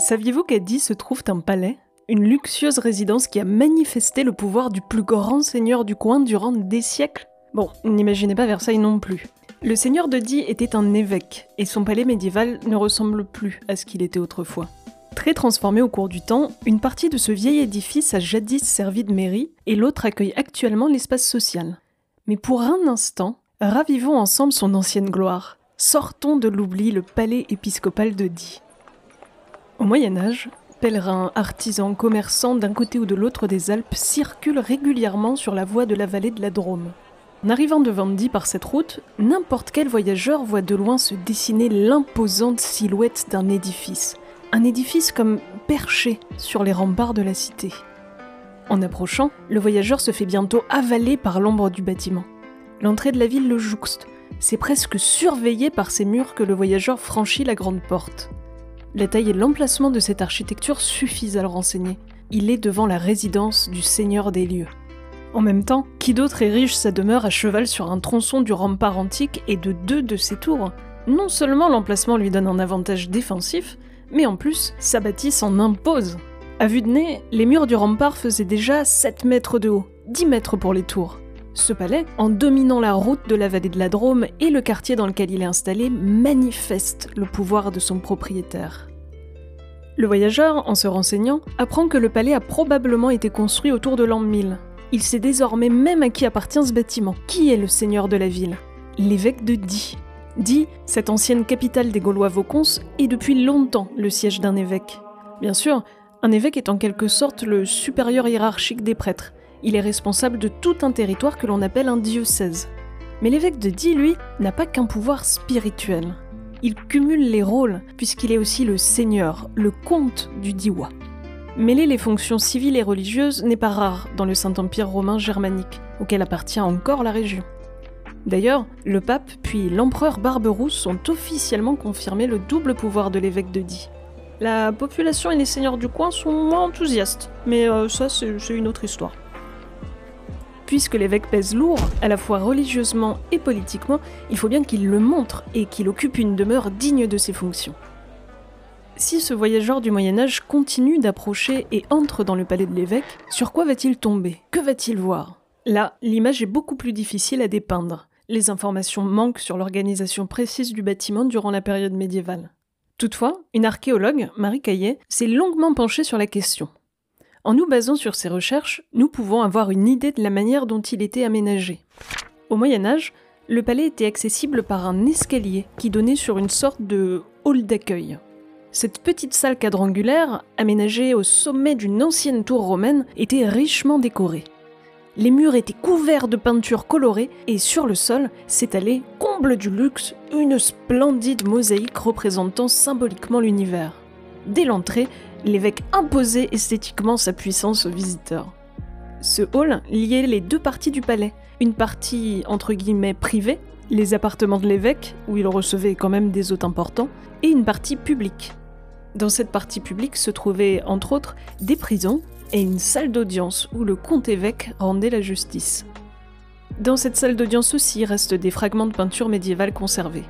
Saviez-vous qu'à Die se trouve un palais? Une luxueuse résidence qui a manifesté le pouvoir du plus grand seigneur du coin durant des siècles? Bon, n'imaginez pas Versailles non plus. Le seigneur de Die était un évêque, et son palais médiéval ne ressemble plus à ce qu'il était autrefois. Très transformé au cours du temps, une partie de ce vieil édifice a jadis servi de mairie, et l'autre accueille actuellement l'espace social. Mais pour un instant, ravivons ensemble son ancienne gloire. Sortons de l'oubli le palais épiscopal de Die. Au Moyen Âge, pèlerins, artisans, commerçants d'un côté ou de l'autre des Alpes circulent régulièrement sur la voie de la vallée de la Drôme. En arrivant devant Die par cette route, n'importe quel voyageur voit de loin se dessiner l'imposante silhouette d'un édifice. Un édifice comme perché sur les remparts de la cité. En approchant, le voyageur se fait bientôt avaler par l'ombre du bâtiment. L'entrée de la ville le jouxte. C'est presque surveillé par ces murs que le voyageur franchit la grande porte. La taille et l'emplacement de cette architecture suffisent à le renseigner. Il est devant la résidence du seigneur des lieux. En même temps, qui d'autre érige sa demeure à cheval sur un tronçon du rempart antique et de deux de ses tours? Non seulement l'emplacement lui donne un avantage défensif, mais en plus, sa bâtisse en impose. À vue de nez, les murs du rempart faisaient déjà 7 mètres de haut, 10 mètres pour les tours. Ce palais, en dominant la route de la vallée de la Drôme et le quartier dans lequel il est installé, manifeste le pouvoir de son propriétaire. Le voyageur, en se renseignant, apprend que le palais a probablement été construit autour de l'an 1000. Il sait désormais même à qui appartient ce bâtiment. Qui est le seigneur de la ville? L'évêque de Die. Die, cette ancienne capitale des Gaulois Vaucons, est depuis longtemps le siège d'un évêque. Bien sûr, un évêque est en quelque sorte le supérieur hiérarchique des prêtres, il est responsable de tout un territoire que l'on appelle un diocèse. Mais l'évêque de Die, lui, n'a pas qu'un pouvoir spirituel. Il cumule les rôles, puisqu'il est aussi le seigneur, le comte du Diois. Mêler les fonctions civiles et religieuses n'est pas rare dans le Saint-Empire romain germanique, auquel appartient encore la région. D'ailleurs, le pape puis l'empereur Barberousse ont officiellement confirmé le double pouvoir de l'évêque de Die. La population et les seigneurs du coin sont moins enthousiastes, mais euh, ça c'est une autre histoire. Puisque l'évêque pèse lourd, à la fois religieusement et politiquement, il faut bien qu'il le montre et qu'il occupe une demeure digne de ses fonctions. Si ce voyageur du Moyen Âge continue d'approcher et entre dans le palais de l'évêque, sur quoi va-t-il tomber? Que va-t-il voir? Là, l'image est beaucoup plus difficile à dépeindre. Les informations manquent sur l'organisation précise du bâtiment durant la période médiévale. Toutefois, une archéologue, Marie Caillet, s'est longuement penchée sur la question. En nous basant sur ces recherches, nous pouvons avoir une idée de la manière dont il était aménagé. Au Moyen Âge, le palais était accessible par un escalier qui donnait sur une sorte de hall d'accueil. Cette petite salle quadrangulaire, aménagée au sommet d'une ancienne tour romaine, était richement décorée. Les murs étaient couverts de peintures colorées et sur le sol s'étalait, comble du luxe, une splendide mosaïque représentant symboliquement l'univers. Dès l'entrée, l'évêque imposait esthétiquement sa puissance aux visiteurs. Ce hall liait les deux parties du palais, une partie entre guillemets privée, les appartements de l'évêque, où il recevait quand même des hôtes importants, et une partie publique. Dans cette partie publique se trouvaient entre autres des prisons et une salle d'audience où le comte-évêque rendait la justice. Dans cette salle d'audience aussi restent des fragments de peinture médiévale conservés.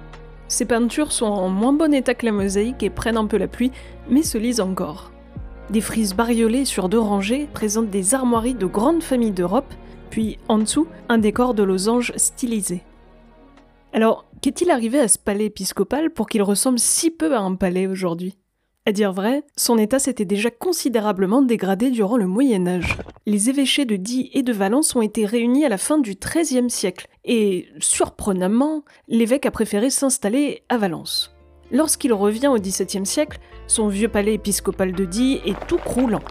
Ces peintures sont en moins bon état que la mosaïque et prennent un peu la pluie, mais se lisent encore. Des frises bariolées sur deux rangées présentent des armoiries de grandes familles d'Europe, puis en dessous, un décor de losanges stylisé. Alors, qu'est-il arrivé à ce palais épiscopal pour qu'il ressemble si peu à un palais aujourd'hui? À dire vrai, son état s'était déjà considérablement dégradé durant le Moyen Âge. Les évêchés de Die et de Valence ont été réunis à la fin du XIIIe siècle, et, surprenamment, l'évêque a préféré s'installer à Valence. Lorsqu'il revient au XVIIe siècle, son vieux palais épiscopal de Die est tout croulant.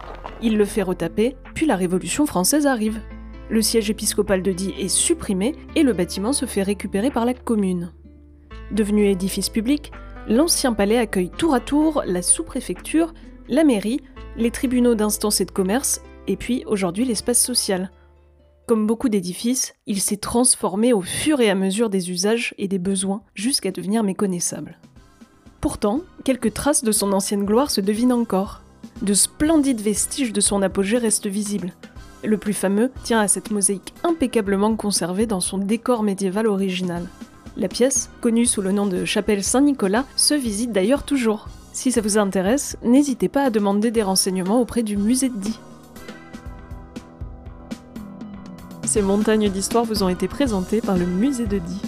Il le fait retaper, puis la Révolution française arrive. Le siège épiscopal de Die est supprimé et le bâtiment se fait récupérer par la commune. Devenu édifice public, l'ancien palais accueille tour à tour la sous-préfecture, la mairie, les tribunaux d'instance et de commerce, et puis aujourd'hui l'espace social. Comme beaucoup d'édifices, il s'est transformé au fur et à mesure des usages et des besoins jusqu'à devenir méconnaissable. Pourtant, quelques traces de son ancienne gloire se devinent encore. De splendides vestiges de son apogée restent visibles. Le plus fameux tient à cette mosaïque impeccablement conservée dans son décor médiéval original. La pièce, connue sous le nom de chapelle Saint-Nicolas, se visite d'ailleurs toujours. Si ça vous intéresse, n'hésitez pas à demander des renseignements auprès du musée de Die. Ces montagnes d'histoire vous ont été présentées par le musée de Die.